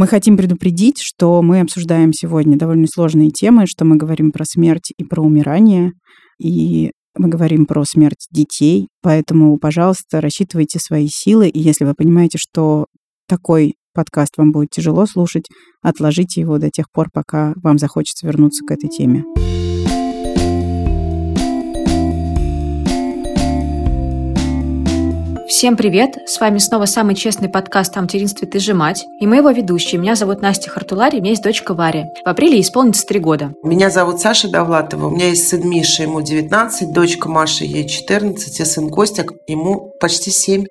Мы хотим предупредить, что мы обсуждаем сегодня довольно сложные темы, что мы говорим про смерть и про умирание, и мы говорим про смерть детей, поэтому, пожалуйста, рассчитывайте свои силы, и если вы понимаете, что такой подкаст вам будет тяжело слушать, отложите его до тех пор, пока вам захочется вернуться к этой теме. Всем привет! С вами снова самый честный подкаст о материнстве «Ты же мать». И мы его ведущие. Меня зовут Настя Хартулари, у меня есть дочка Варя. В апреле исполнится три года. Меня зовут Саша Довлатова. У меня есть сын Миша, ему 19, дочка Маша, ей 14, и сын Костя, ему почти 7.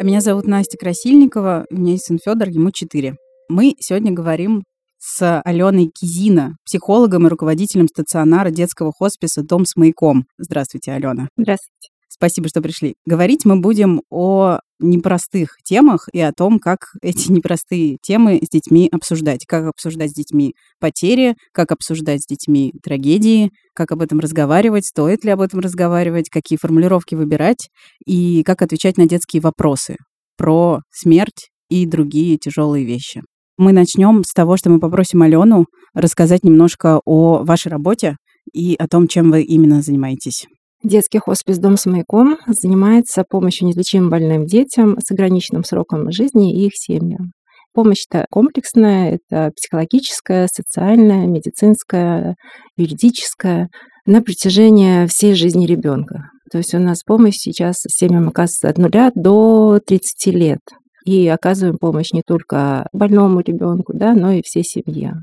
А меня зовут Настя Красильникова, у меня есть сын Федор, ему 4. Мы сегодня говорим с Аленой Кизина, психологом и руководителем стационара детского хосписа «Дом с маяком». Здравствуйте, Алена. Здравствуйте. Спасибо, что пришли. Говорить мы будем о непростых темах и о том, как эти непростые темы с детьми обсуждать. Как обсуждать с детьми потери, как обсуждать с детьми трагедии, как об этом разговаривать, стоит ли об этом разговаривать, какие формулировки выбирать и как отвечать на детские вопросы про смерть и другие тяжелые вещи. Мы начнем с того, что мы попросим Алену рассказать немножко о вашей работе и о том, чем вы именно занимаетесь. Детский хоспис «Дом с маяком» занимается помощью неизлечимым больным детям с ограниченным сроком жизни и их семьям. Помощь-то комплексная, это психологическая, социальная, медицинская, юридическая на протяжении всей жизни ребенка. То есть у нас помощь сейчас семьям оказывается от нуля до 30 лет. И оказываем помощь не только больному ребенку, да, но и всей семье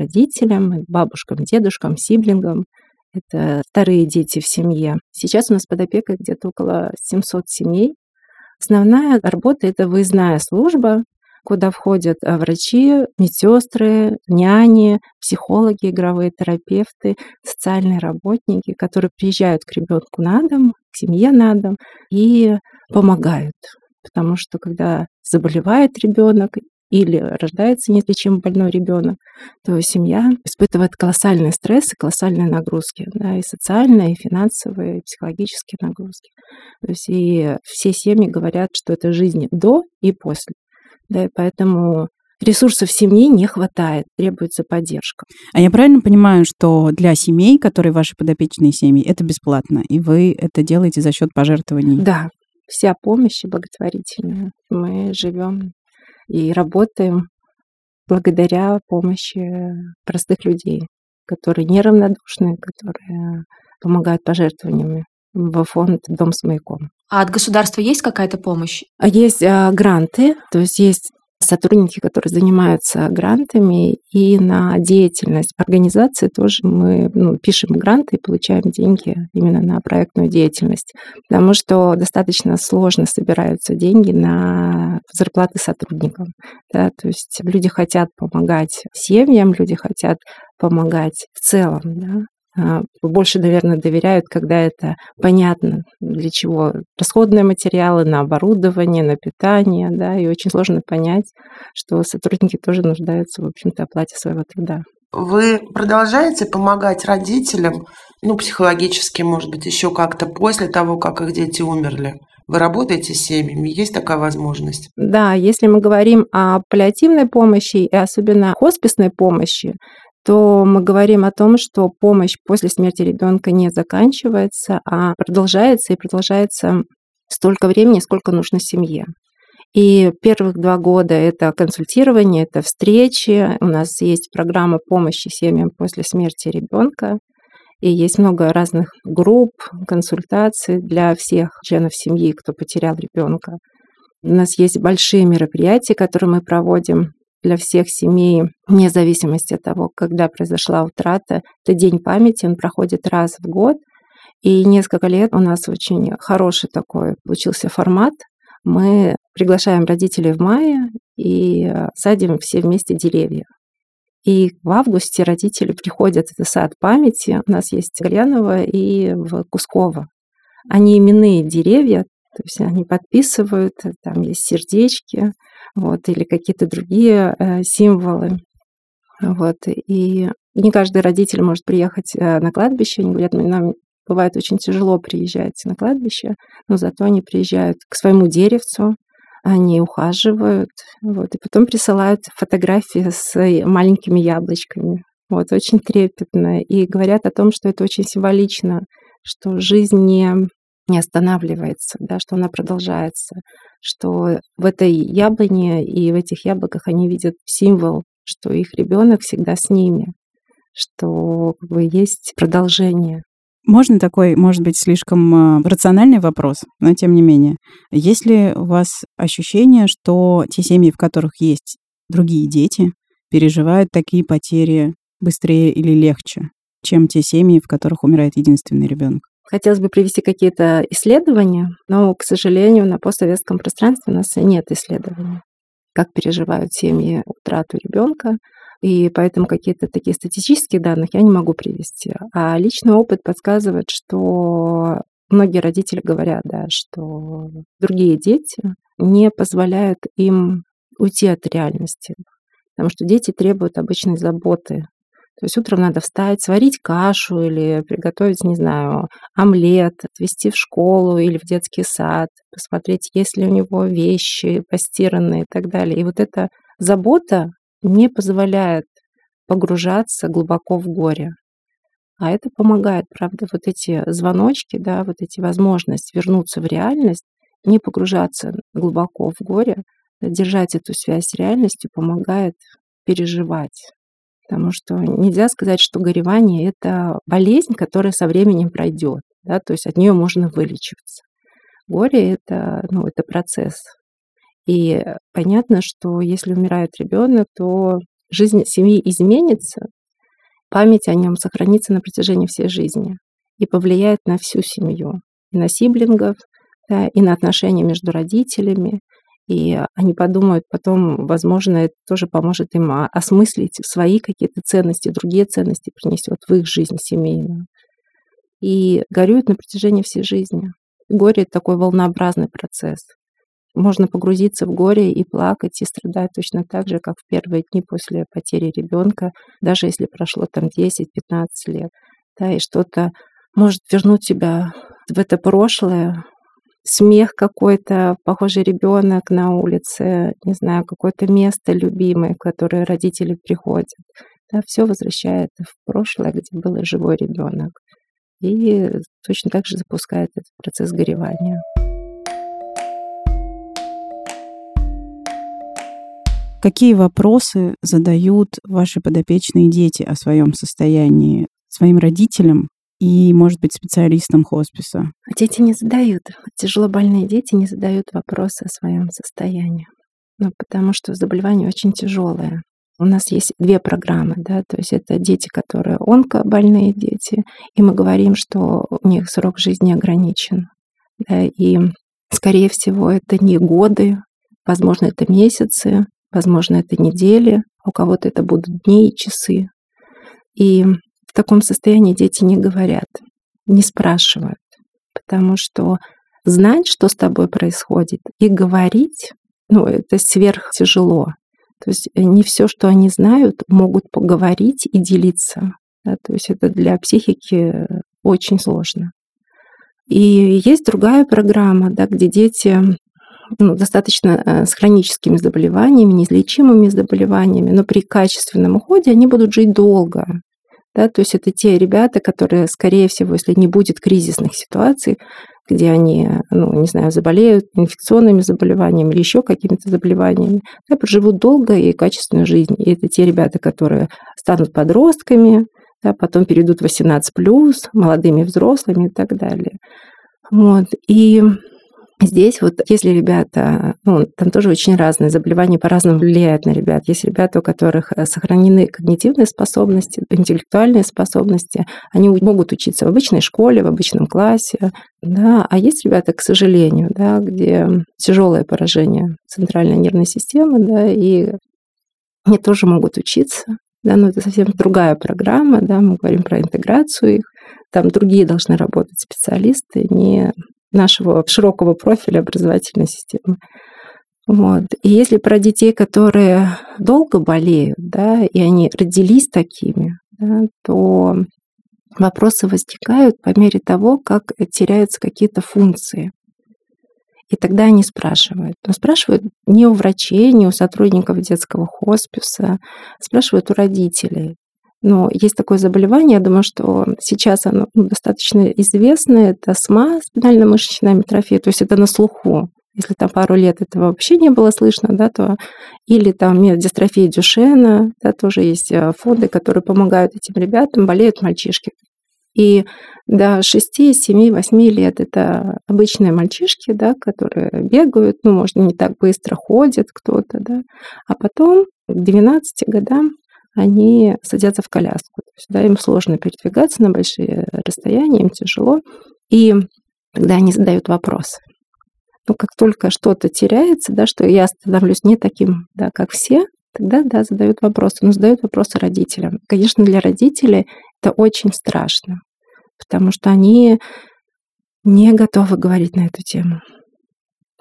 родителям, бабушкам, дедушкам, сиблингам. Это вторые дети в семье. Сейчас у нас под опекой где-то около 700 семей. Основная работа — это выездная служба, куда входят а, врачи, медсестры, няни, психологи, игровые терапевты, социальные работники, которые приезжают к ребенку на дом, к семье на дом и помогают. Потому что когда заболевает ребенок или рождается неизлечимо больной ребенок, то семья испытывает колоссальный стресс и колоссальные нагрузки, да, и социальные, и финансовые, и психологические нагрузки. То есть и все семьи говорят, что это жизнь до и после. Да, и поэтому ресурсов семьи не хватает, требуется поддержка. А я правильно понимаю, что для семей, которые ваши подопечные семьи, это бесплатно, и вы это делаете за счет пожертвований? Да, вся помощь благотворительная. Мы живем и работаем благодаря помощи простых людей, которые неравнодушны, которые помогают пожертвованиями в фонд «Дом с маяком». А от государства есть какая-то помощь? А есть а, гранты, то есть есть сотрудники, которые занимаются грантами, и на деятельность организации тоже мы ну, пишем гранты и получаем деньги именно на проектную деятельность, потому что достаточно сложно собираются деньги на зарплаты сотрудникам. Да, то есть люди хотят помогать семьям, люди хотят помогать в целом, да, больше, наверное, доверяют, когда это понятно, для чего расходные материалы на оборудование, на питание, да, и очень сложно понять, что сотрудники тоже нуждаются, в общем-то, оплате своего труда. Вы продолжаете помогать родителям, ну, психологически, может быть, еще как-то после того, как их дети умерли? Вы работаете с семьями? Есть такая возможность? Да, если мы говорим о паллиативной помощи и особенно хосписной помощи, то мы говорим о том, что помощь после смерти ребенка не заканчивается, а продолжается и продолжается столько времени, сколько нужно семье. И первых два года это консультирование, это встречи. У нас есть программа помощи семьям после смерти ребенка. И есть много разных групп, консультаций для всех членов семьи, кто потерял ребенка. У нас есть большие мероприятия, которые мы проводим для всех семей, вне зависимости от того, когда произошла утрата. Это День памяти, он проходит раз в год. И несколько лет у нас очень хороший такой получился формат. Мы приглашаем родителей в мае и э, садим все вместе деревья. И в августе родители приходят в сад памяти. У нас есть Гальянова и в Кусково. Они именные деревья, то есть они подписывают, там есть сердечки, вот, или какие-то другие э, символы. Вот, и не каждый родитель может приехать э, на кладбище. Они говорят, нам бывает очень тяжело приезжать на кладбище, но зато они приезжают к своему деревцу, они ухаживают, вот, и потом присылают фотографии с маленькими яблочками. Вот, очень трепетно. И говорят о том, что это очень символично, что жизнь не, не останавливается, да, что она продолжается, что в этой яблоне и в этих яблоках они видят символ, что их ребенок всегда с ними, что как бы, есть продолжение. Можно такой, может быть, слишком э, рациональный вопрос, но тем не менее. Есть ли у вас ощущение, что те семьи, в которых есть другие дети, переживают такие потери быстрее или легче, чем те семьи, в которых умирает единственный ребенок? Хотелось бы привести какие-то исследования, но, к сожалению, на постсоветском пространстве у нас нет исследований, как переживают семьи утрату ребенка, и поэтому какие-то такие статистические данные я не могу привести. А личный опыт подсказывает, что многие родители говорят, да, что другие дети не позволяют им уйти от реальности, потому что дети требуют обычной заботы. То есть утром надо встать, сварить кашу или приготовить, не знаю, омлет, отвезти в школу или в детский сад, посмотреть, есть ли у него вещи постиранные и так далее. И вот эта забота не позволяет погружаться глубоко в горе. А это помогает, правда, вот эти звоночки, да, вот эти возможности вернуться в реальность, не погружаться глубоко в горе, держать эту связь с реальностью помогает переживать. Потому что нельзя сказать, что горевание — это болезнь, которая со временем пройдет. Да, то есть от нее можно вылечиваться. Горе — это, ну, это процесс, и понятно, что если умирает ребенок, то жизнь семьи изменится, память о нем сохранится на протяжении всей жизни и повлияет на всю семью, и на сиблингов, да, и на отношения между родителями. И они подумают потом, возможно, это тоже поможет им осмыслить свои какие-то ценности, другие ценности принесет в их жизнь семейную. И горюют на протяжении всей жизни. Горе — это такой волнообразный процесс. Можно погрузиться в горе и плакать, и страдать точно так же, как в первые дни после потери ребенка, даже если прошло там 10-15 лет. Да, и что-то может вернуть тебя в это прошлое, смех какой-то, похожий ребенок на улице, не знаю, какое-то место любимое, в которое родители приходят. Да, все возвращает в прошлое, где был живой ребенок. И точно так же запускает этот процесс горевания. Какие вопросы задают ваши подопечные дети о своем состоянии своим родителям и, может быть, специалистам хосписа? Дети не задают, тяжело больные дети не задают вопросы о своем состоянии. Ну, потому что заболевание очень тяжелое. У нас есть две программы, да, то есть это дети, которые онкобольные дети, и мы говорим, что у них срок жизни ограничен. Да, и, скорее всего, это не годы, возможно, это месяцы, Возможно, это недели, у кого-то это будут дни и часы. И в таком состоянии дети не говорят, не спрашивают, потому что знать, что с тобой происходит, и говорить, ну, это сверх тяжело. То есть э, не все, что они знают, могут поговорить и делиться. Да, то есть это для психики очень сложно. И есть другая программа, да, где дети ну, достаточно э, с хроническими заболеваниями, неизлечимыми заболеваниями, но при качественном уходе они будут жить долго. Да, то есть это те ребята, которые, скорее всего, если не будет кризисных ситуаций, где они, ну, не знаю, заболеют инфекционными заболеваниями или еще какими-то заболеваниями, да, проживут долго и качественную жизнь. И это те ребята, которые станут подростками, да, потом перейдут в 18+, молодыми взрослыми и так далее. Вот. И Здесь вот если ребята, ну, там тоже очень разные заболевания по-разному влияют на ребят. Есть ребята, у которых э, сохранены когнитивные способности, интеллектуальные способности, они могут учиться в обычной школе, в обычном классе, да, а есть ребята, к сожалению, да, где тяжелое поражение центральной нервной системы, да, и они тоже могут учиться, да, но это совсем другая программа, да, мы говорим про интеграцию их, там другие должны работать специалисты, не нашего широкого профиля образовательной системы. Вот. И если про детей, которые долго болеют, да, и они родились такими, да, то вопросы возникают по мере того, как теряются какие-то функции. И тогда они спрашивают. Но спрашивают не у врачей, не у сотрудников детского хосписа, спрашивают у родителей. Но есть такое заболевание, я думаю, что сейчас оно ну, достаточно известное, это СМА, спинально-мышечная амитрофия, то есть это на слуху. Если там пару лет этого вообще не было слышно, да, то или там дистрофия Дюшена, да, тоже есть э, фонды, которые помогают этим ребятам, болеют мальчишки. И до 6, 7, 8 лет это обычные мальчишки, да, которые бегают, ну, может, не так быстро ходят кто-то, да, а потом к 12 годам они садятся в коляску. То есть, да, им сложно передвигаться на большие расстояния, им тяжело. И тогда они задают вопросы. Ну, как только что-то теряется, да, что я становлюсь не таким, да, как все, тогда, да, задают вопросы. Но задают вопросы родителям. Конечно, для родителей это очень страшно, потому что они не готовы говорить на эту тему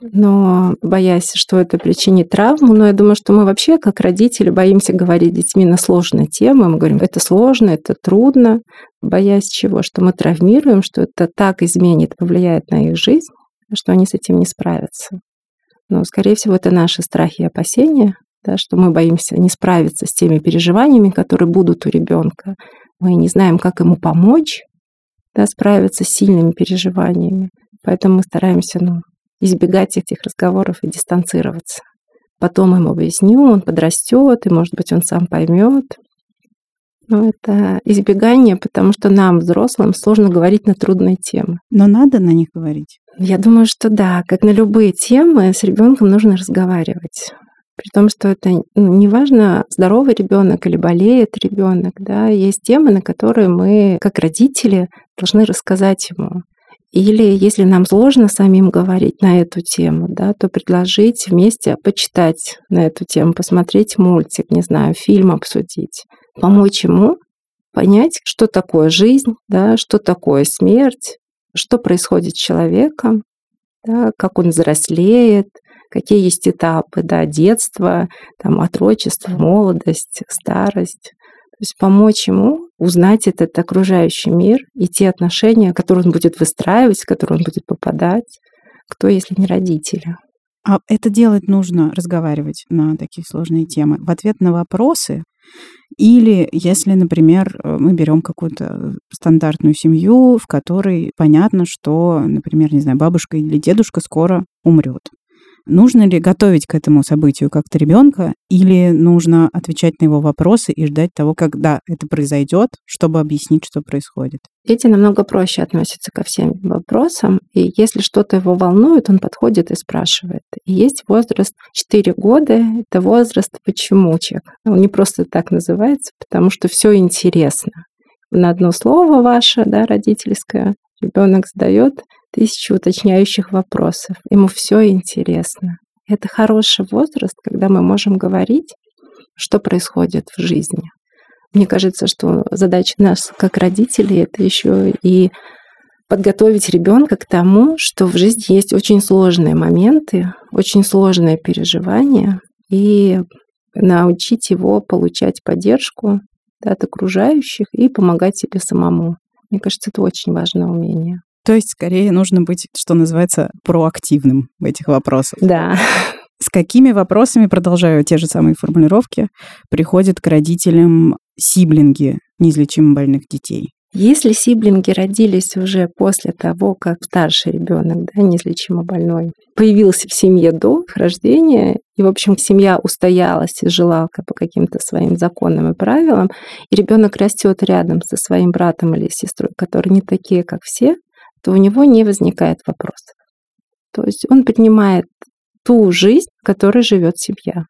но боясь, что это причинит травму. Но я думаю, что мы вообще, как родители, боимся говорить с детьми на сложные темы. Мы говорим, это сложно, это трудно, боясь чего? Что мы травмируем, что это так изменит, повлияет на их жизнь, что они с этим не справятся. Но, скорее всего, это наши страхи и опасения, да, что мы боимся не справиться с теми переживаниями, которые будут у ребенка. Мы не знаем, как ему помочь да, справиться с сильными переживаниями. Поэтому мы стараемся ну, избегать этих разговоров и дистанцироваться. Потом ему объясню, он подрастет, и, может быть, он сам поймет. Но это избегание, потому что нам, взрослым, сложно говорить на трудные темы. Но надо на них говорить. Я думаю, что да, как на любые темы, с ребенком нужно разговаривать. При том, что это ну, неважно, здоровый ребенок или болеет ребенок, да, есть темы, на которые мы, как родители, должны рассказать ему. Или если нам сложно самим говорить на эту тему, да, то предложить вместе почитать на эту тему, посмотреть мультик, не знаю, фильм обсудить, помочь ему понять, что такое жизнь, да, что такое смерть, что происходит с человеком, да, как он взрослеет, какие есть этапы, да, детство, там, отрочество, молодость, старость. То есть помочь ему узнать этот окружающий мир и те отношения, которые он будет выстраивать, в которые он будет попадать. Кто, если не родители? А это делать нужно, разговаривать на такие сложные темы в ответ на вопросы, или если, например, мы берем какую-то стандартную семью, в которой понятно, что, например, не знаю, бабушка или дедушка скоро умрет. Нужно ли готовить к этому событию как-то ребенка, или нужно отвечать на его вопросы и ждать того, когда это произойдет, чтобы объяснить, что происходит? Дети намного проще относятся ко всем вопросам, и если что-то его волнует, он подходит и спрашивает. И есть возраст 4 года, это возраст почемучек. Он не просто так называется, потому что все интересно. На одно слово ваше, да, родительское, ребенок задает тысячу уточняющих вопросов. Ему все интересно. Это хороший возраст, когда мы можем говорить, что происходит в жизни. Мне кажется, что задача нас, как родителей, это еще и подготовить ребенка к тому, что в жизни есть очень сложные моменты, очень сложные переживания, и научить его получать поддержку да, от окружающих и помогать себе самому. Мне кажется, это очень важное умение. То есть, скорее, нужно быть, что называется, проактивным в этих вопросах. Да. С какими вопросами, продолжаю те же самые формулировки, приходят к родителям сиблинги неизлечимо больных детей? Если сиблинги родились уже после того, как старший ребенок, да, неизлечимо больной, появился в семье до их рождения, и, в общем, семья устоялась и жила по каким-то своим законам и правилам, и ребенок растет рядом со своим братом или сестрой, которые не такие, как все, то у него не возникает вопросов. То есть он принимает ту жизнь, в которой живет семья.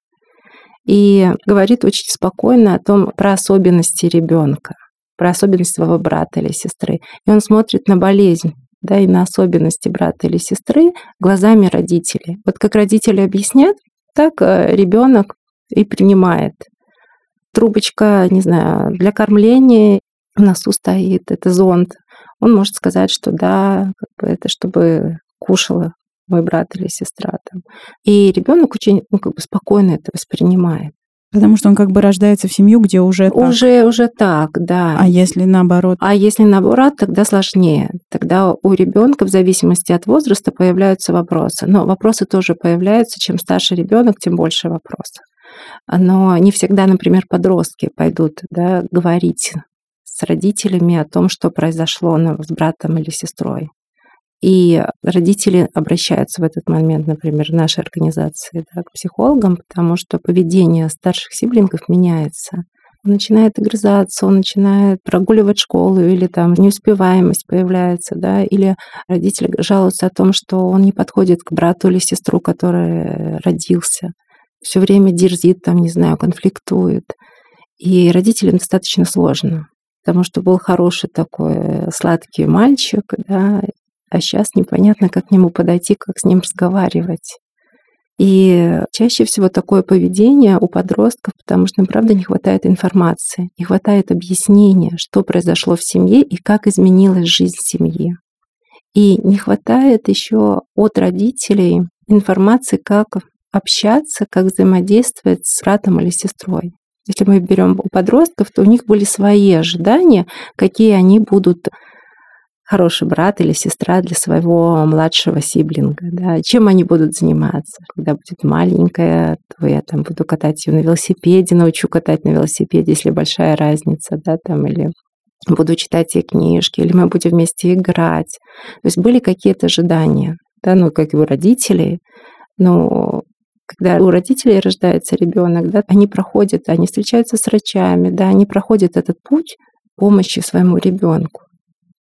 И говорит очень спокойно о том, про особенности ребенка, про особенности своего брата или сестры. И он смотрит на болезнь да, и на особенности брата или сестры глазами родителей. Вот как родители объяснят, так э, ребенок и принимает. Трубочка, не знаю, для кормления в носу стоит, это зонд он может сказать, что да, как бы это чтобы кушала мой брат или сестра. Там. И ребенок очень ну, как бы спокойно это воспринимает. Потому что он как бы рождается в семью, где уже Уже, уже так, да. А если наоборот? А если наоборот, тогда сложнее. Тогда у ребенка в зависимости от возраста появляются вопросы. Но вопросы тоже появляются. Чем старше ребенок, тем больше вопросов. Но не всегда, например, подростки пойдут да, говорить с родителями о том, что произошло с братом или сестрой. И родители обращаются в этот момент, например, в нашей организации да, к психологам, потому что поведение старших сиблингов меняется. Он начинает огрызаться, он начинает прогуливать школу, или там неуспеваемость появляется, да, или родители жалуются о том, что он не подходит к брату или сестру, который родился. Все время дерзит, там, не знаю, конфликтует. И родителям достаточно сложно, потому что был хороший такой сладкий мальчик, да, а сейчас непонятно, как к нему подойти, как с ним разговаривать. И чаще всего такое поведение у подростков, потому что им, правда, не хватает информации, не хватает объяснения, что произошло в семье и как изменилась жизнь семьи. И не хватает еще от родителей информации, как общаться, как взаимодействовать с братом или сестрой. Если мы берем у подростков, то у них были свои ожидания, какие они будут хороший брат или сестра для своего младшего сиблинга. Да. Чем они будут заниматься? Когда будет маленькая, то я там буду катать ее на велосипеде, научу катать на велосипеде, если большая разница, да, там, или буду читать ей книжки, или мы будем вместе играть. То есть были какие-то ожидания, да, ну, как и у родителей, но когда у родителей рождается ребенок, да, они проходят, они встречаются с врачами, да, они проходят этот путь помощи своему ребенку.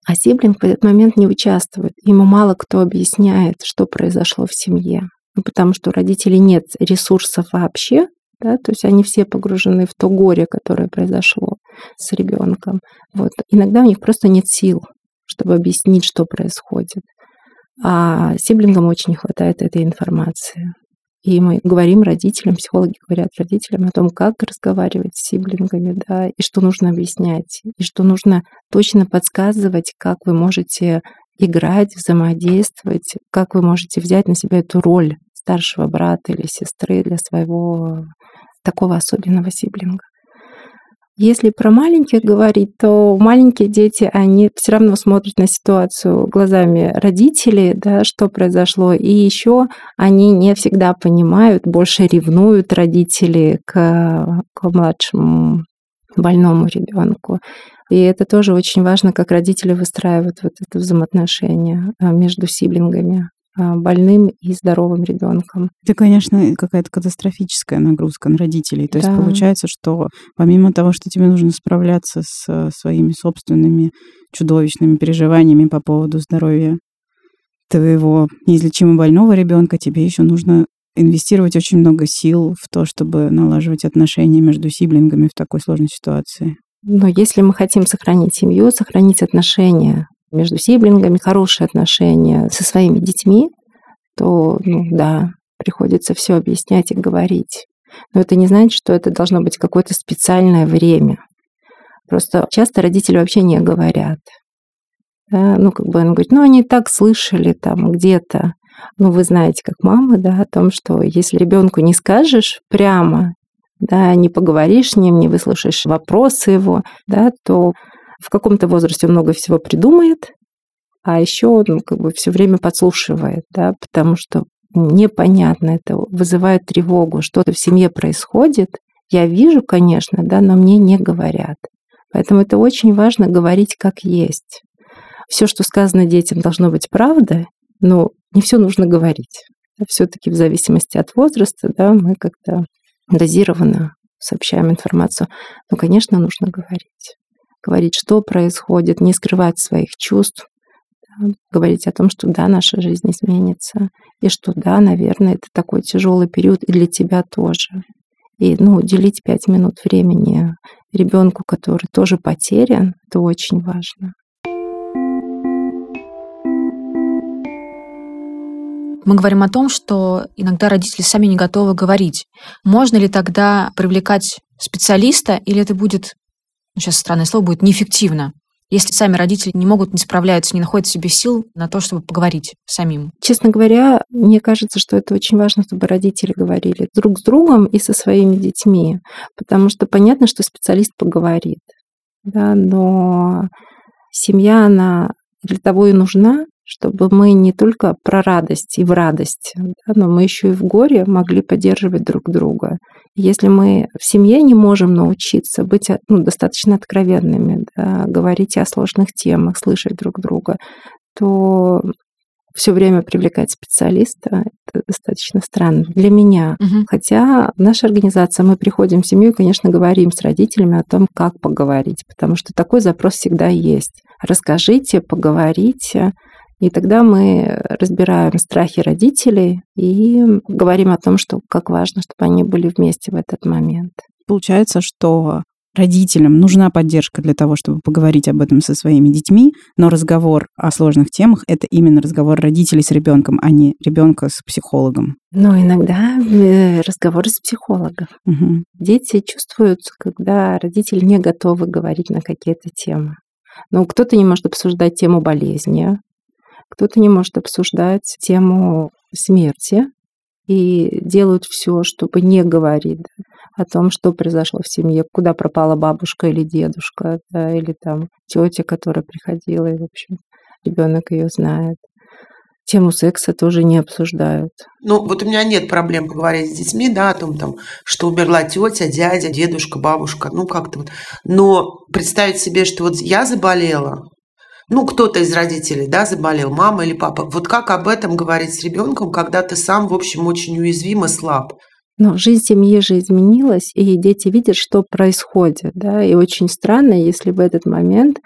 А сиблинг в этот момент не участвует. Ему мало кто объясняет, что произошло в семье. Ну, потому что у родителей нет ресурсов вообще, да, то есть они все погружены в то горе, которое произошло с ребенком. Вот. Иногда у них просто нет сил, чтобы объяснить, что происходит. А сиблингам очень не хватает этой информации. И мы говорим родителям, психологи говорят родителям о том, как разговаривать с сиблингами, да, и что нужно объяснять, и что нужно точно подсказывать, как вы можете играть, взаимодействовать, как вы можете взять на себя эту роль старшего брата или сестры для своего такого особенного сиблинга. Если про маленьких говорить, то маленькие дети, они все равно смотрят на ситуацию глазами родителей, да, что произошло. И еще они не всегда понимают, больше ревнуют родители к, к младшему больному ребенку. И это тоже очень важно, как родители выстраивают вот это взаимоотношение а, между сиблингами. А, больным и здоровым ребенком. Это, конечно, какая-то катастрофическая нагрузка на родителей. То да. есть получается, что помимо того, что тебе нужно справляться с э, своими собственными чудовищными переживаниями по поводу здоровья твоего неизлечимо больного ребенка, тебе еще нужно инвестировать очень много сил в то, чтобы налаживать отношения между сиблингами в такой сложной ситуации. Но если мы хотим сохранить семью, сохранить отношения между сиблингами, хорошие отношения со своими детьми, то, ну да, приходится все объяснять и говорить. Но это не значит, что это должно быть какое-то специальное время. Просто часто родители вообще не говорят. Да? Ну, как бы он говорит, ну, они так слышали там где-то. Ну, вы знаете, как мамы, да, о том, что если ребенку не скажешь прямо, да, не поговоришь с ним, не выслушаешь вопросы его, да, то в каком-то возрасте он много всего придумает, а еще он ну, как бы все время подслушивает, да, потому что непонятно, это вызывает тревогу, что-то в семье происходит. Я вижу, конечно, да, но мне не говорят. Поэтому это очень важно говорить как есть. Все, что сказано детям, должно быть правда, но не все нужно говорить. Все-таки в зависимости от возраста, да, мы как-то дозированно сообщаем информацию. Но, конечно, нужно говорить говорить, что происходит, не скрывать своих чувств, да, говорить о том, что да, наша жизнь изменится, и что да, наверное, это такой тяжелый период и для тебя тоже. И ну, уделить пять минут времени ребенку, который тоже потерян, это очень важно. Мы говорим о том, что иногда родители сами не готовы говорить. Можно ли тогда привлекать специалиста, или это будет ну, сейчас странное слово будет, неэффективно. если сами родители не могут, не справляются, не находят в себе сил на то, чтобы поговорить самим? Честно говоря, мне кажется, что это очень важно, чтобы родители говорили друг с другом и со своими детьми, потому что понятно, что специалист поговорит, да, но семья, она для того и нужна, чтобы мы не только про радость и в радость, да, но мы еще и в горе могли поддерживать друг друга. Если мы в семье не можем научиться быть ну, достаточно откровенными, да, говорить о сложных темах, слышать друг друга, то все время привлекать специалиста, это достаточно странно для меня. Угу. Хотя наша организация, мы приходим в семью и, конечно, говорим с родителями о том, как поговорить, потому что такой запрос всегда есть. Расскажите, поговорите, и тогда мы разбираем страхи родителей и говорим о том, что как важно, чтобы они были вместе в этот момент. Получается, что родителям нужна поддержка для того, чтобы поговорить об этом со своими детьми, но разговор о сложных темах это именно разговор родителей с ребенком, а не ребенка с психологом. Но иногда э, разговор с психологом. Угу. Дети чувствуют, когда родители не готовы говорить на какие-то темы. Ну, кто-то не может обсуждать тему болезни, кто-то не может обсуждать тему смерти и делают все, чтобы не говорить о том, что произошло в семье, куда пропала бабушка или дедушка, да, или там тетя, которая приходила, и, в общем, ребенок ее знает. Тему секса тоже не обсуждают. Ну, вот у меня нет проблем поговорить с детьми, да, о том, там, что умерла тетя, дядя, дедушка, бабушка, ну, как-то вот. Но представить себе, что вот я заболела, ну, кто-то из родителей, да, заболел, мама или папа. Вот как об этом говорить с ребенком, когда ты сам, в общем, очень уязвим и слаб? Но жизнь семьи же изменилась, и дети видят, что происходит. Да? И очень странно, если в этот момент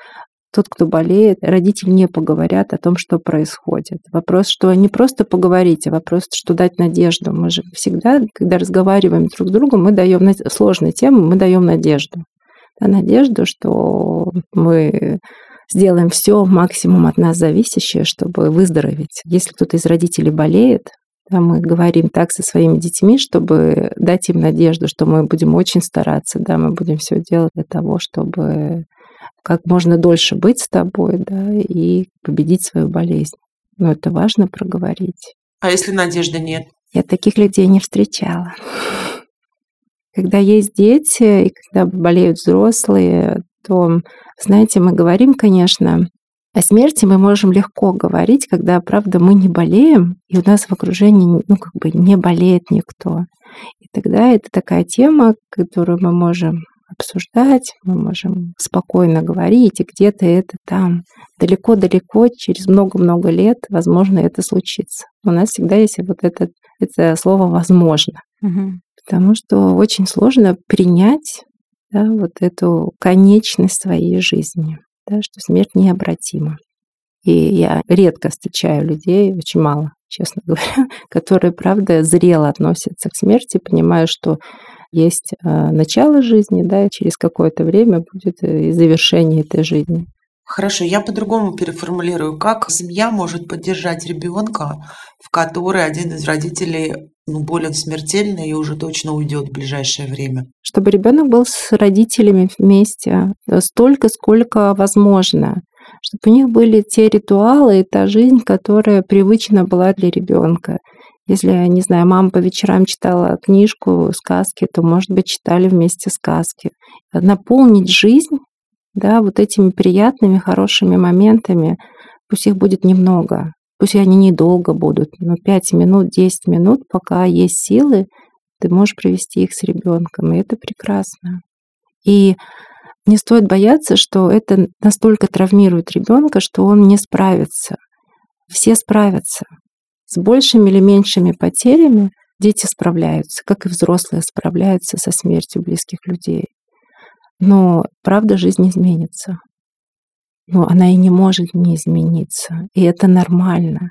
тот, кто болеет, родители не поговорят о том, что происходит. Вопрос, что не просто поговорить, а вопрос, что дать надежду. Мы же всегда, когда разговариваем друг с другом, мы даем сложные темы, мы даем надежду. Да, надежду, что мы сделаем все максимум от нас зависящее, чтобы выздороветь. Если кто-то из родителей болеет, да, мы говорим так со своими детьми, чтобы дать им надежду, что мы будем очень стараться, да, мы будем все делать для того, чтобы как можно дольше быть с тобой, да, и победить свою болезнь. Но это важно проговорить. А если надежды нет? Я таких людей не встречала. Когда есть дети, и когда болеют взрослые, то, знаете, мы говорим, конечно, о смерти мы можем легко говорить, когда, правда, мы не болеем, и у нас в окружении, ну, как бы не болеет никто. И тогда это такая тема, которую мы можем обсуждать, мы можем спокойно говорить, и где-то это там далеко-далеко, через много-много лет, возможно, это случится. У нас всегда есть вот это, это слово «возможно». Угу. Потому что очень сложно принять да, вот эту конечность своей жизни, да, что смерть необратима. И я редко встречаю людей, очень мало, честно говоря, которые, правда, зрело относятся к смерти, понимая, что есть э, начало жизни, да, и через какое-то время будет и завершение этой жизни. Хорошо, я по-другому переформулирую. Как семья может поддержать ребенка, в который один из родителей ну, болен смертельно и уже точно уйдет в ближайшее время? Чтобы ребенок был с родителями вместе э, столько, сколько возможно чтобы у них были те ритуалы и та жизнь, которая привычна была для ребенка. Если, не знаю, мама по вечерам читала книжку, сказки, то, может быть, читали вместе сказки. Наполнить жизнь да, вот этими приятными, хорошими моментами, пусть их будет немного, пусть они недолго будут, но 5 минут, 10 минут, пока есть силы, ты можешь провести их с ребенком, и это прекрасно. И не стоит бояться, что это настолько травмирует ребенка, что он не справится. Все справятся. С большими или меньшими потерями дети справляются, как и взрослые справляются со смертью близких людей. Но правда жизнь изменится. Но она и не может не измениться. И это нормально.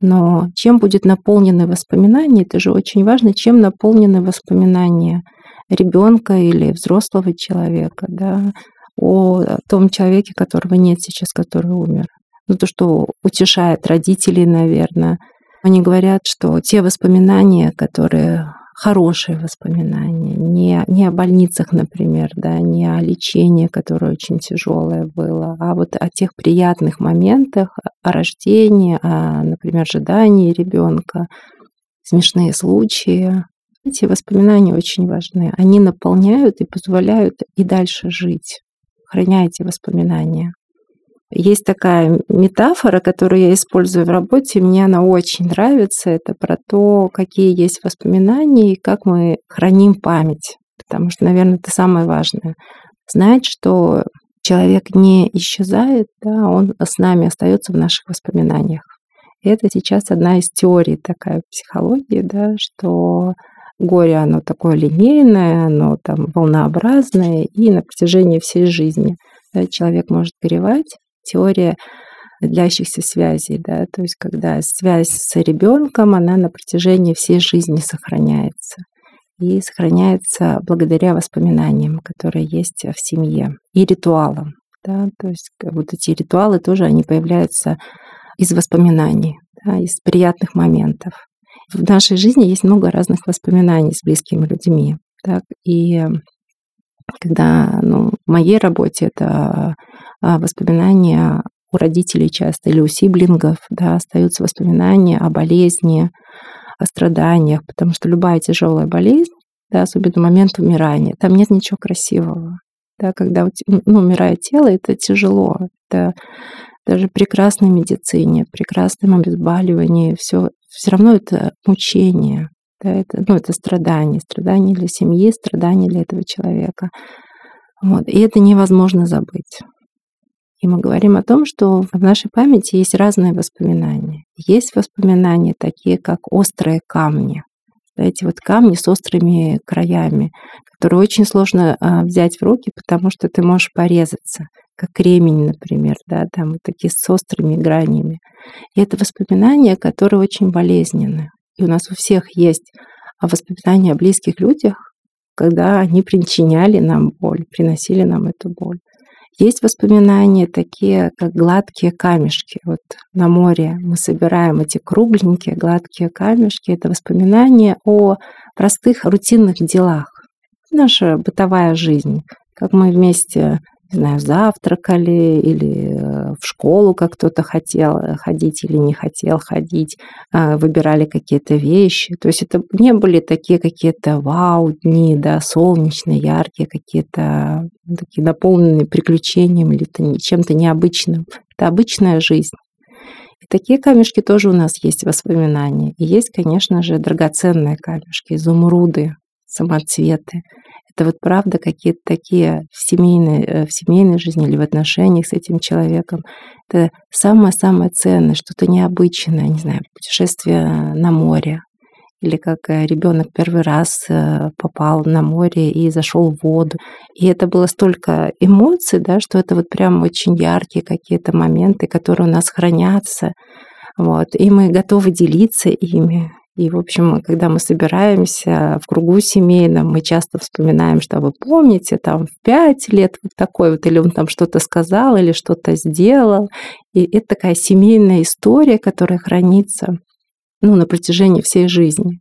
Но чем будет наполнены воспоминания, это же очень важно, чем наполнены воспоминания ребенка или взрослого человека, да, о том человеке, которого нет сейчас, который умер. Ну, то, что утешает родителей, наверное. Они говорят, что те воспоминания, которые хорошие воспоминания, не, не о больницах, например, да, не о лечении, которое очень тяжелое было, а вот о тех приятных моментах, о рождении, о, например, ожидании ребенка, смешные случаи. Эти воспоминания очень важны. Они наполняют и позволяют и дальше жить. Храняйте воспоминания. Есть такая метафора, которую я использую в работе, мне она очень нравится. Это про то, какие есть воспоминания и как мы храним память. Потому что, наверное, это самое важное. Знать, что человек не исчезает, да, он с нами остается в наших воспоминаниях. И это сейчас одна из теорий такая психологии, да, что горе, оно такое линейное, оно там волнообразное, и на протяжении всей жизни да, человек может горевать, теория длящихся связей, да, то есть когда связь с ребенком, она на протяжении всей жизни сохраняется и сохраняется благодаря воспоминаниям, которые есть в семье и ритуалам, да, то есть вот эти ритуалы тоже они появляются из воспоминаний, да, из приятных моментов. В нашей жизни есть много разных воспоминаний с близкими людьми, так, и когда ну, в моей работе это а, воспоминания у родителей часто или у сиблингов, да, остаются воспоминания о болезни, о страданиях, потому что любая тяжелая болезнь, да, особенно момент умирания, там нет ничего красивого. Да, когда ну, умирает тело, это тяжело. Это даже прекрасной медицине, прекрасном обезболивании, все, все равно это мучение. Да, это, ну, это страдание. Страдание для семьи, страдание для этого человека. Вот. И это невозможно забыть. И мы говорим о том, что в нашей памяти есть разные воспоминания. Есть воспоминания такие, как острые камни. Эти вот камни с острыми краями, которые очень сложно а, взять в руки, потому что ты можешь порезаться, как кремень, например, да, там такие с острыми гранями. И это воспоминания, которые очень болезненны. И у нас у всех есть воспоминания о близких людях, когда они причиняли нам боль, приносили нам эту боль. Есть воспоминания такие, как гладкие камешки. Вот на море мы собираем эти кругленькие гладкие камешки. Это воспоминания о простых рутинных делах. Наша бытовая жизнь, как мы вместе не знаю, завтракали или э, в школу, как кто-то хотел э, ходить или не хотел ходить, а, выбирали какие-то вещи. То есть это не были такие какие-то вау-дни, да, солнечные, яркие, какие-то такие наполненные приключениями или чем-то необычным. Это обычная жизнь. И такие камешки тоже у нас есть воспоминания. И есть, конечно же, драгоценные камешки, изумруды, самоцветы. Это вот правда какие-то такие в семейной, э, в семейной жизни или в отношениях с этим человеком. Это самое-самое ценное, что-то необычное, не знаю, путешествие на море. Или как э, ребенок первый раз э, попал на море и зашел в воду. И это было столько эмоций, да, что это вот прям очень яркие какие-то моменты, которые у нас хранятся. Вот. И мы готовы делиться ими. И, в общем, когда мы собираемся в кругу семейном, мы часто вспоминаем, что вы помните, там в пять лет вот такой вот, или он там что-то сказал, или что-то сделал. И это такая семейная история, которая хранится ну, на протяжении всей жизни.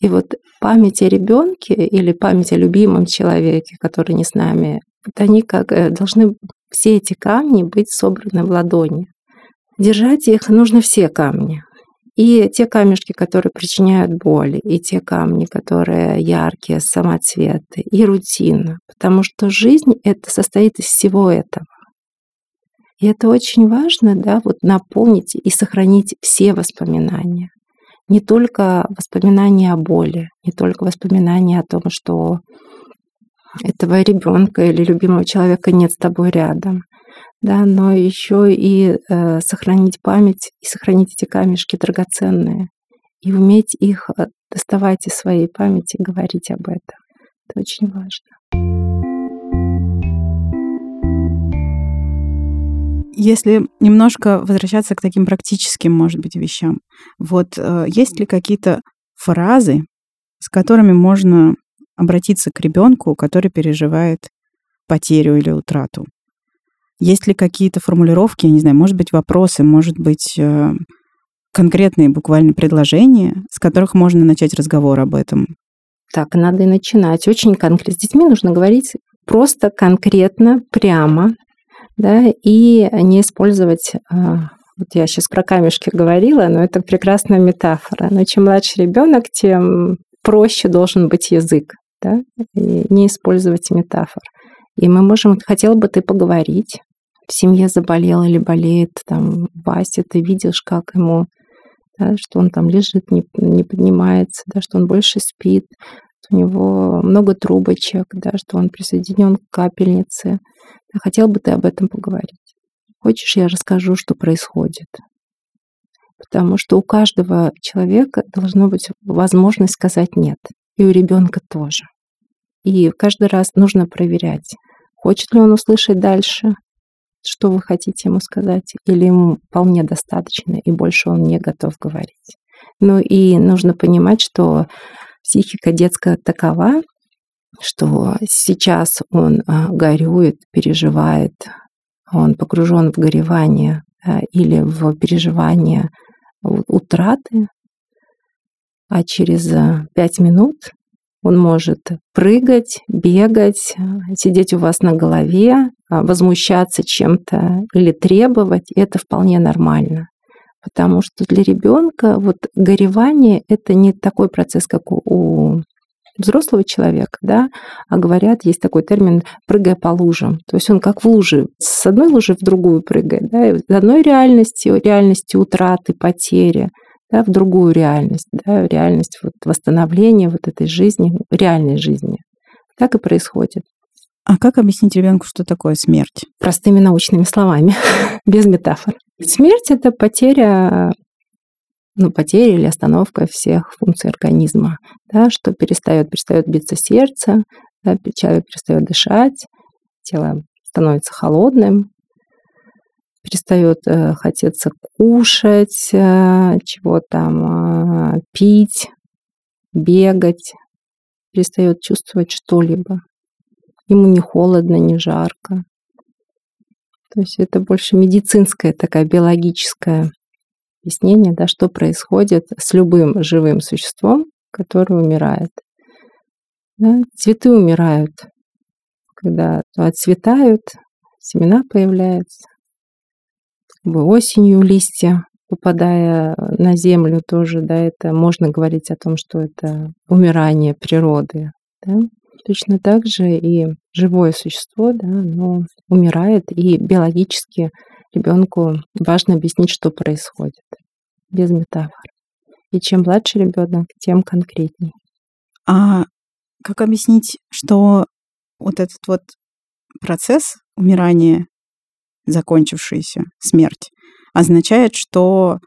И вот память о ребенке или память о любимом человеке, который не с нами, вот они как э, должны все эти камни быть собраны в ладони. Держать их нужно все камни. И те камешки, которые причиняют боль, и те камни, которые яркие, самоцветы, и рутина. Потому что жизнь это состоит из всего этого. И это очень важно, да, вот наполнить и сохранить все воспоминания. Не только воспоминания о боли, не только воспоминания о том, что этого ребенка или любимого человека нет с тобой рядом, да, но еще и э, сохранить память и сохранить эти камешки драгоценные и уметь их э, доставать из своей памяти говорить об этом. Это очень важно. Если немножко возвращаться к таким практическим, может быть, вещам, вот э, есть ли какие-то фразы, с которыми можно обратиться к ребенку, который переживает потерю или утрату? Есть ли какие-то формулировки, я не знаю, может быть, вопросы, может быть, э, конкретные буквально предложения, с которых можно начать разговор об этом Так надо и начинать. Очень конкретно. С детьми нужно говорить просто, конкретно, прямо, да, и не использовать а, вот я сейчас про камешки говорила, но это прекрасная метафора. Но чем младше ребенок, тем проще должен быть язык, да, и не использовать метафор. И мы можем, хотел бы ты поговорить, в семье заболел или болеет там Вася, ты видишь, как ему, да, что он там лежит, не, не поднимается, да, что он больше спит, у него много трубочек, да, что он присоединен к капельнице. Хотел бы ты об этом поговорить? Хочешь, я расскажу, что происходит? Потому что у каждого человека должна быть возможность сказать нет. И у ребенка тоже. И каждый раз нужно проверять, хочет ли он услышать дальше, что вы хотите ему сказать, или ему вполне достаточно, и больше он не готов говорить. Ну и нужно понимать, что психика детская такова, что сейчас он а, горюет, переживает, он погружен в горевание а, или в переживание утраты, а через а, пять минут он может прыгать, бегать, сидеть у вас на голове, возмущаться чем-то или требовать. Это вполне нормально. Потому что для ребенка вот горевание это не такой процесс, как у, взрослого человека, да, а говорят, есть такой термин «прыгая по лужам». То есть он как в луже, с одной лужи в другую прыгает, да, из одной реальности, реальности утраты, потери, да, в другую реальность, да, реальность вот восстановления вот этой жизни, реальной жизни. Так и происходит. А как объяснить ребенку, что такое смерть? Простыми научными словами, без метафор. Смерть это потеря ну, потеря или остановка всех функций организма, да, что перестает, перестает биться сердце, да, человек перестает дышать, тело становится холодным, перестает э, хотеться кушать, э, чего там, э, пить, бегать, перестает чувствовать что-либо. Ему не холодно, не жарко. То есть это больше медицинская такая биологическая объяснение, да, что происходит с любым живым существом, которое умирает. Да? Цветы умирают, когда отцветают, семена появляются. Осенью листья, попадая на землю, тоже, да, это можно говорить о том, что это умирание природы. Да? Точно так же и живое существо, да, оно умирает, и биологически ребенку важно объяснить, что происходит, без метафор. И чем младше ребенок, тем конкретней. А как объяснить, что вот этот вот процесс умирания, закончившийся, смерть, означает, что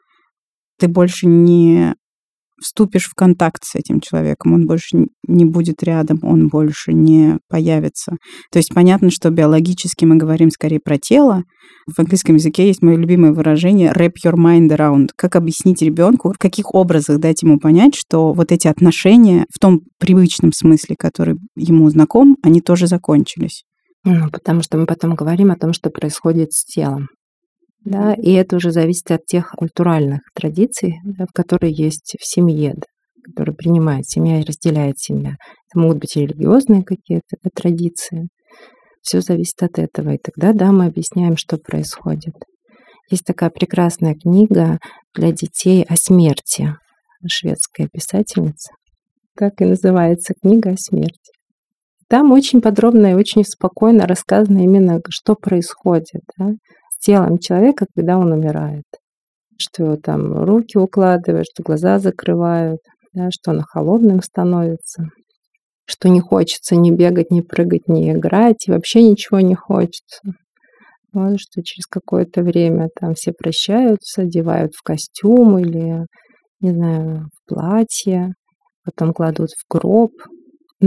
ты больше не вступишь в контакт с этим человеком, он больше не будет рядом, он больше не появится. То есть понятно, что биологически мы говорим скорее про тело. В английском языке есть мое любимое выражение wrap your mind around. Как объяснить ребенку, в каких образах дать ему понять, что вот эти отношения в том привычном смысле, который ему знаком, они тоже закончились. Ну, потому что мы потом говорим о том, что происходит с телом. Да, и это уже зависит от тех культуральных традиций, да, которые есть в семье, да, которые принимает семья и разделяет семья. Это могут быть религиозные какие-то да, традиции. Все зависит от этого. И тогда, да, мы объясняем, что происходит. Есть такая прекрасная книга для детей о смерти. Шведская писательница. Так и называется книга о смерти. Там очень подробно и очень спокойно рассказано именно, что происходит. Да? телом человека, когда он умирает. Что там руки укладывают, что глаза закрывают, да, что он холодным становится, что не хочется ни бегать, ни прыгать, ни играть, и вообще ничего не хочется. Вот, что через какое-то время там все прощаются, одевают в костюм или, не знаю, в платье, потом кладут в гроб,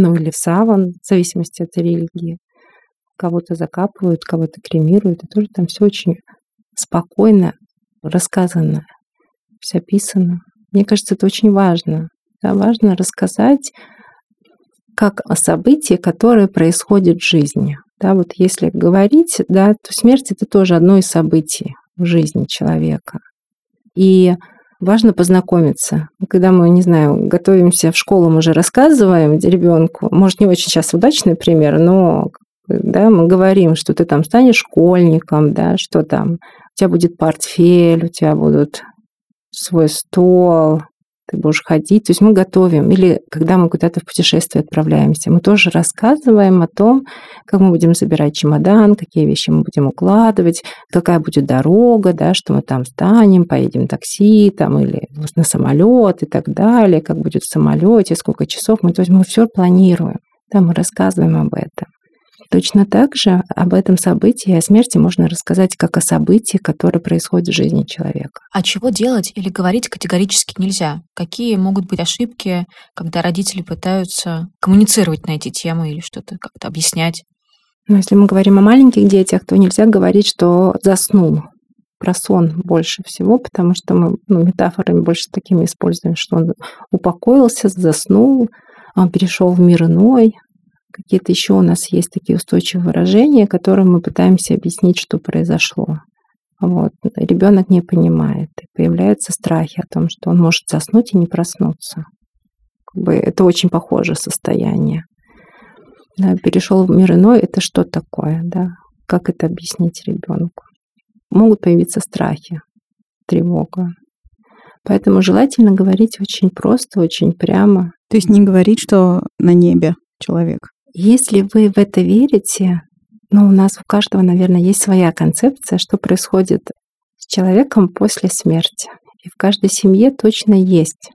ну или в саван, в зависимости от религии кого-то закапывают, кого-то кремируют. И тоже там все очень спокойно рассказано, все описано. Мне кажется, это очень важно. Да, важно рассказать как о событии, которое происходит в жизни. Да, вот если говорить, да, то смерть это тоже одно из событий в жизни человека. И важно познакомиться. Когда мы, не знаю, готовимся в школу, мы уже рассказываем ребенку, может, не очень сейчас удачный пример, но да, мы говорим, что ты там станешь школьником, да, что там, у тебя будет портфель, у тебя будут свой стол, ты будешь ходить. То есть мы готовим. Или когда мы куда-то в путешествие отправляемся, мы тоже рассказываем о том, как мы будем собирать чемодан, какие вещи мы будем укладывать, какая будет дорога, да, что мы там встанем, поедем такси там, или на самолет и так далее, как будет в самолете, сколько часов. Мы, то есть мы все планируем. Да, мы рассказываем об этом. Точно так же об этом событии, о смерти можно рассказать как о событии, которое происходит в жизни человека. А чего делать или говорить категорически нельзя? Какие могут быть ошибки, когда родители пытаются коммуницировать на эти темы или что-то как-то объяснять? Но если мы говорим о маленьких детях, то нельзя говорить, что заснул. Про сон больше всего, потому что мы ну, метафорами больше такими используем, что он упокоился, заснул, он перешел в мир иной, Какие-то еще у нас есть такие устойчивые выражения, которым мы пытаемся объяснить, что произошло. Вот. Ребенок не понимает. И появляются страхи о том, что он может заснуть и не проснуться. Как бы это очень похожее состояние. Да, перешел в мир иной, это что такое, да? Как это объяснить ребенку? Могут появиться страхи, тревога. Поэтому желательно говорить очень просто, очень прямо. То есть не говорить, что на небе человек. Если вы в это верите, ну, у нас у каждого, наверное, есть своя концепция, что происходит с человеком после смерти. И в каждой семье точно есть.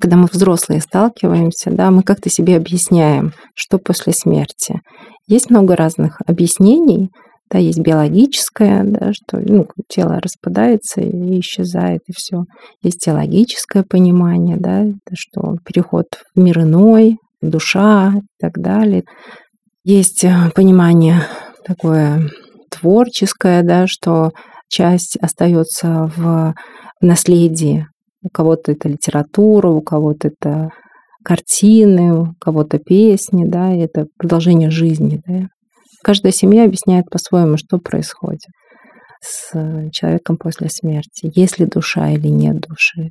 Когда мы взрослые сталкиваемся, да, мы как-то себе объясняем, что после смерти. Есть много разных объяснений, да, есть биологическое, да, что ну, тело распадается и исчезает, и все. Есть теологическое понимание, да, что переход в мир иной, душа и так далее. Есть э, понимание такое творческое, да, что часть остается в наследии. У кого-то это литература, у кого-то это картины, у кого-то песни, да, и это продолжение жизни. Да. Каждая семья объясняет по-своему, что происходит с человеком после смерти, есть ли душа или нет души.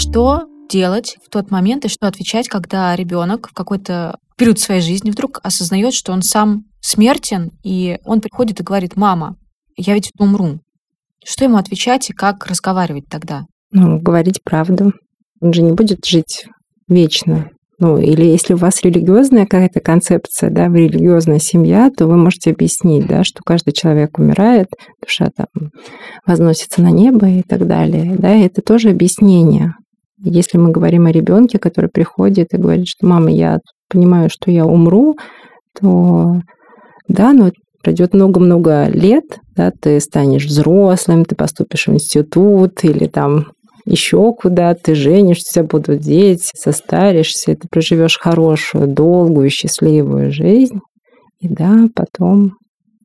Что делать в тот момент и что отвечать, когда ребенок в какой-то период своей жизни вдруг осознает, что он сам смертен, и он приходит и говорит, мама, я ведь умру. Что ему отвечать и как разговаривать тогда? Ну, говорить правду. Он же не будет жить вечно. Ну, или если у вас религиозная какая-то концепция, да, вы религиозная семья, то вы можете объяснить, да, что каждый человек умирает, душа там возносится на небо и так далее. Да, и это тоже объяснение. Если мы говорим о ребенке, который приходит и говорит, что мама, я понимаю, что я умру, то да, но пройдет много-много лет, да, ты станешь взрослым, ты поступишь в институт или там еще куда ты женишься, будут дети, состаришься, ты проживешь хорошую, долгую, счастливую жизнь, и да, потом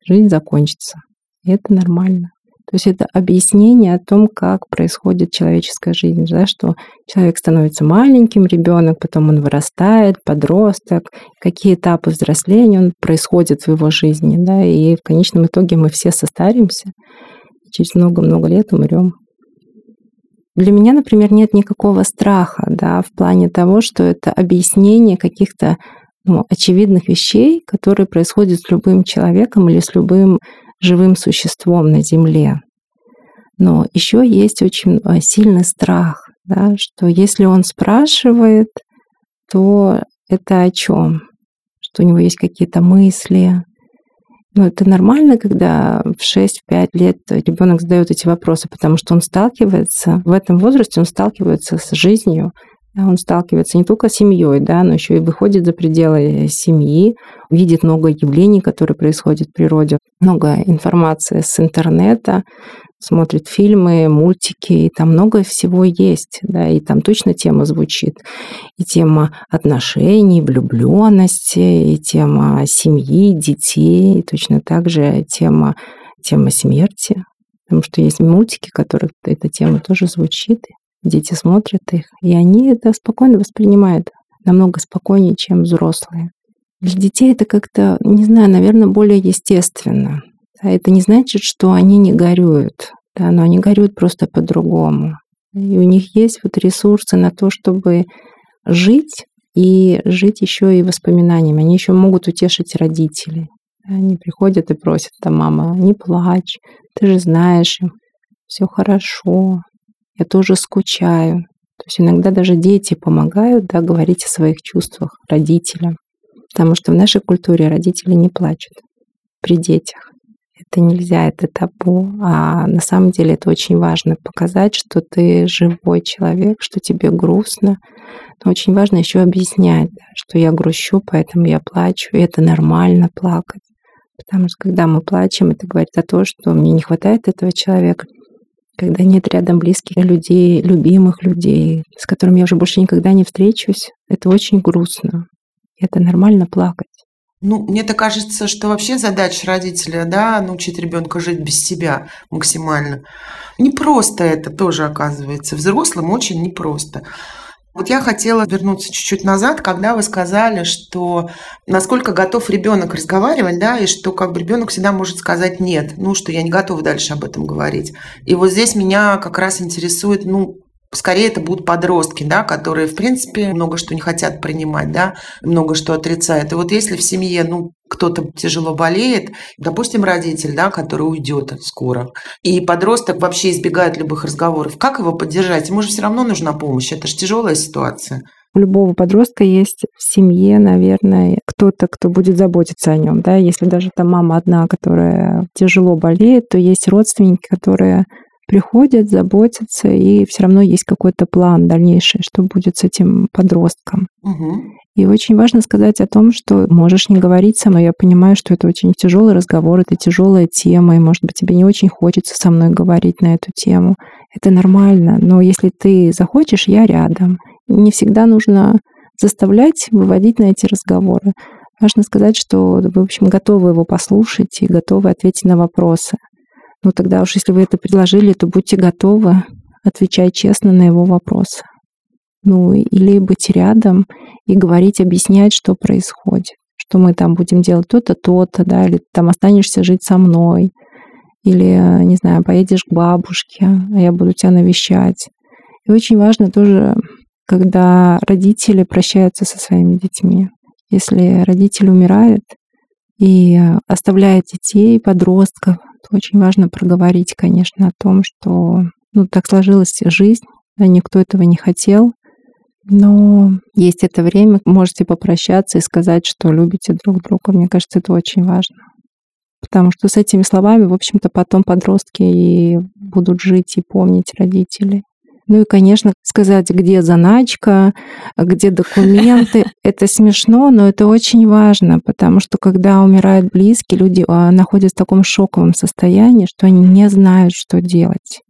жизнь закончится. И это нормально. То есть это объяснение о том, как происходит человеческая жизнь, да, что человек становится маленьким, ребенок, потом он вырастает, подросток, какие этапы взросления он происходит в его жизни, да, и в конечном итоге мы все состаримся, через много-много лет умрем. Для меня, например, нет никакого страха, да, в плане того, что это объяснение каких-то ну, очевидных вещей, которые происходят с любым человеком или с любым живым существом на Земле. Но еще есть очень а, сильный страх, да, что если он спрашивает, то это о чем? Что у него есть какие-то мысли. Ну, это нормально, когда в 6-5 лет ребенок задает эти вопросы, потому что он сталкивается, в этом возрасте он сталкивается с жизнью, он сталкивается не только с семьей, да, но еще и выходит за пределы семьи, видит много явлений, которые происходят в природе, много информации с интернета, смотрит фильмы, мультики, и там много всего есть, да, и там точно тема звучит. И тема отношений, влюбленности, и тема семьи, детей, и точно так же тема, тема смерти, потому что есть мультики, в которых эта тема тоже звучит, Дети смотрят их, и они это спокойно воспринимают, намного спокойнее, чем взрослые. Для детей это как-то, не знаю, наверное, более естественно. А это не значит, что они не горюют, да, но они горюют просто по-другому. И у них есть вот ресурсы на то, чтобы жить и жить еще и воспоминаниями. Они еще могут утешить родителей. Они приходят и просят, там, мама, не плачь, ты же знаешь, все хорошо, я тоже скучаю. То есть иногда даже дети помогают да, говорить о своих чувствах родителям. Потому что в нашей культуре родители не плачут при детях. Это нельзя, это табу. А на самом деле это очень важно показать, что ты живой человек, что тебе грустно. Но очень важно еще объяснять, что я грущу, поэтому я плачу, и это нормально плакать. Потому что когда мы плачем, это говорит о том, что мне не хватает этого человека, когда нет рядом близких людей, любимых людей, с которыми я уже больше никогда не встречусь, это очень грустно. Это нормально плакать. Ну, мне-то кажется, что вообще задача родителя, да, научить ребенка жить без себя максимально. Не просто это тоже оказывается. Взрослым очень непросто. Вот я хотела вернуться чуть-чуть назад, когда вы сказали, что насколько готов ребенок разговаривать, да, и что как бы ребенок всегда может сказать нет, ну, что я не готов дальше об этом говорить. И вот здесь меня как раз интересует, ну, скорее это будут подростки, да, которые, в принципе, много что не хотят принимать, да, много что отрицают. И вот если в семье, ну, кто-то тяжело болеет, допустим, родитель, да, который уйдет скоро, и подросток вообще избегает любых разговоров, как его поддержать? Ему же все равно нужна помощь, это же тяжелая ситуация. У любого подростка есть в семье, наверное, кто-то, кто будет заботиться о нем. Да? Если даже там мама одна, которая тяжело болеет, то есть родственники, которые приходят, заботятся, и все равно есть какой-то план дальнейший, что будет с этим подростком. Угу. И очень важно сказать о том, что можешь не говорить со мной. Я понимаю, что это очень тяжелый разговор, это тяжелая тема, и, может быть, тебе не очень хочется со мной говорить на эту тему. Это нормально, но если ты захочешь, я рядом. Не всегда нужно заставлять выводить на эти разговоры. Важно сказать, что вы, в общем, готовы его послушать и готовы ответить на вопросы. Ну тогда уж если вы это предложили, то будьте готовы отвечать честно на его вопросы. Ну или быть рядом и говорить, объяснять, что происходит. Что мы там будем делать то-то, то-то, да, или там останешься жить со мной. Или, не знаю, поедешь к бабушке, а я буду тебя навещать. И очень важно тоже, когда родители прощаются со своими детьми. Если родитель умирает и оставляет детей, подростков, очень важно проговорить, конечно, о том, что ну, так сложилась жизнь, да, никто этого не хотел, но есть это время, можете попрощаться и сказать, что любите друг друга. Мне кажется, это очень важно. Потому что с этими словами, в общем-то, потом подростки и будут жить и помнить родителей. Ну и, конечно, сказать, где заначка, где документы. Это смешно, но это очень важно, потому что когда умирают близкие, люди а, находятся в таком шоковом состоянии, что они не знают, что делать.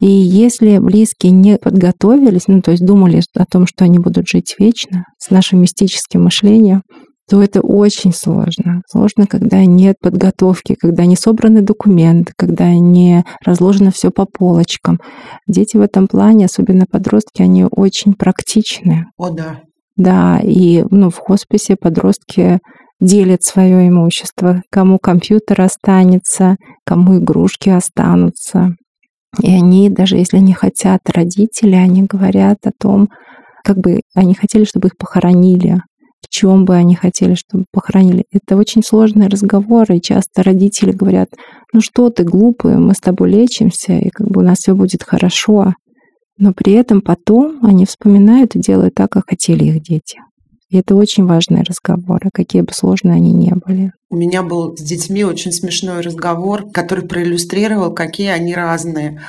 И если близкие не подготовились, ну то есть думали о том, что они будут жить вечно с нашим мистическим мышлением, то это очень сложно. Сложно, когда нет подготовки, когда не собраны документы, когда не разложено все по полочкам. Дети в этом плане, особенно подростки, они очень практичны. О, да. Да, и ну, в хосписе подростки делят свое имущество, кому компьютер останется, кому игрушки останутся. И они, даже если не хотят родители, они говорят о том, как бы они хотели, чтобы их похоронили, чем бы они хотели, чтобы похоронили. Это очень сложный разговор, и часто родители говорят, ну что ты глупый, мы с тобой лечимся, и как бы у нас все будет хорошо. Но при этом потом они вспоминают и делают так, как хотели их дети. И это очень важные разговоры, какие бы сложные они ни были. У меня был с детьми очень смешной разговор, который проиллюстрировал, какие они разные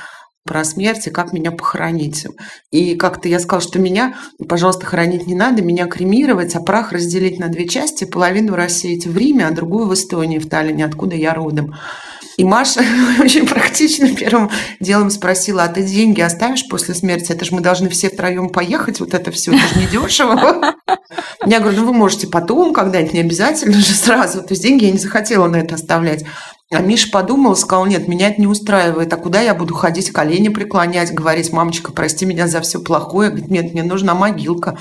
про смерть и как меня похоронить. И как-то я сказала, что меня, пожалуйста, хоронить не надо, меня кремировать, а прах разделить на две части, половину рассеять в Риме, а другую в Эстонии, в Таллине, откуда я родом. И Маша очень практично первым делом спросила, а ты деньги оставишь после смерти? Это же мы должны все втроем поехать, вот это все, это же не дешево. Я говорю, ну вы можете потом, когда-нибудь, не обязательно же сразу. То есть деньги я не захотела на это оставлять. А Миша подумал, сказал, нет, меня это не устраивает. А куда я буду ходить, колени преклонять, говорить, мамочка, прости меня за все плохое? Говорит, нет, мне нужна могилка.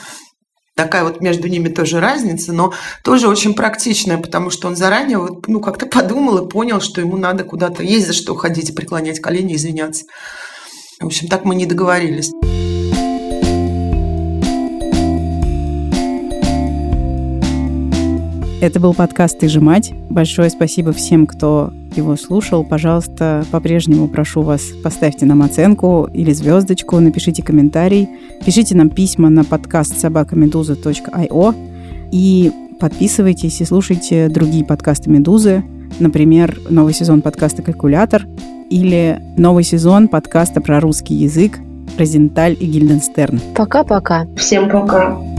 такая вот между ними тоже разница, но тоже очень практичная, потому что он заранее вот, ну, как-то подумал и понял, что ему надо куда-то есть за что ходить преклонять колени, извиняться. В общем, так мы не договорились. Это был подкаст «Ты же мать». Большое спасибо всем, кто его слушал. Пожалуйста, по-прежнему прошу вас, поставьте нам оценку или звездочку, напишите комментарий, пишите нам письма на подкаст собакамедуза.io и подписывайтесь и слушайте другие подкасты «Медузы», например, новый сезон подкаста «Калькулятор» или новый сезон подкаста про русский язык «Розенталь и Гильденстерн». Пока-пока. Всем пока.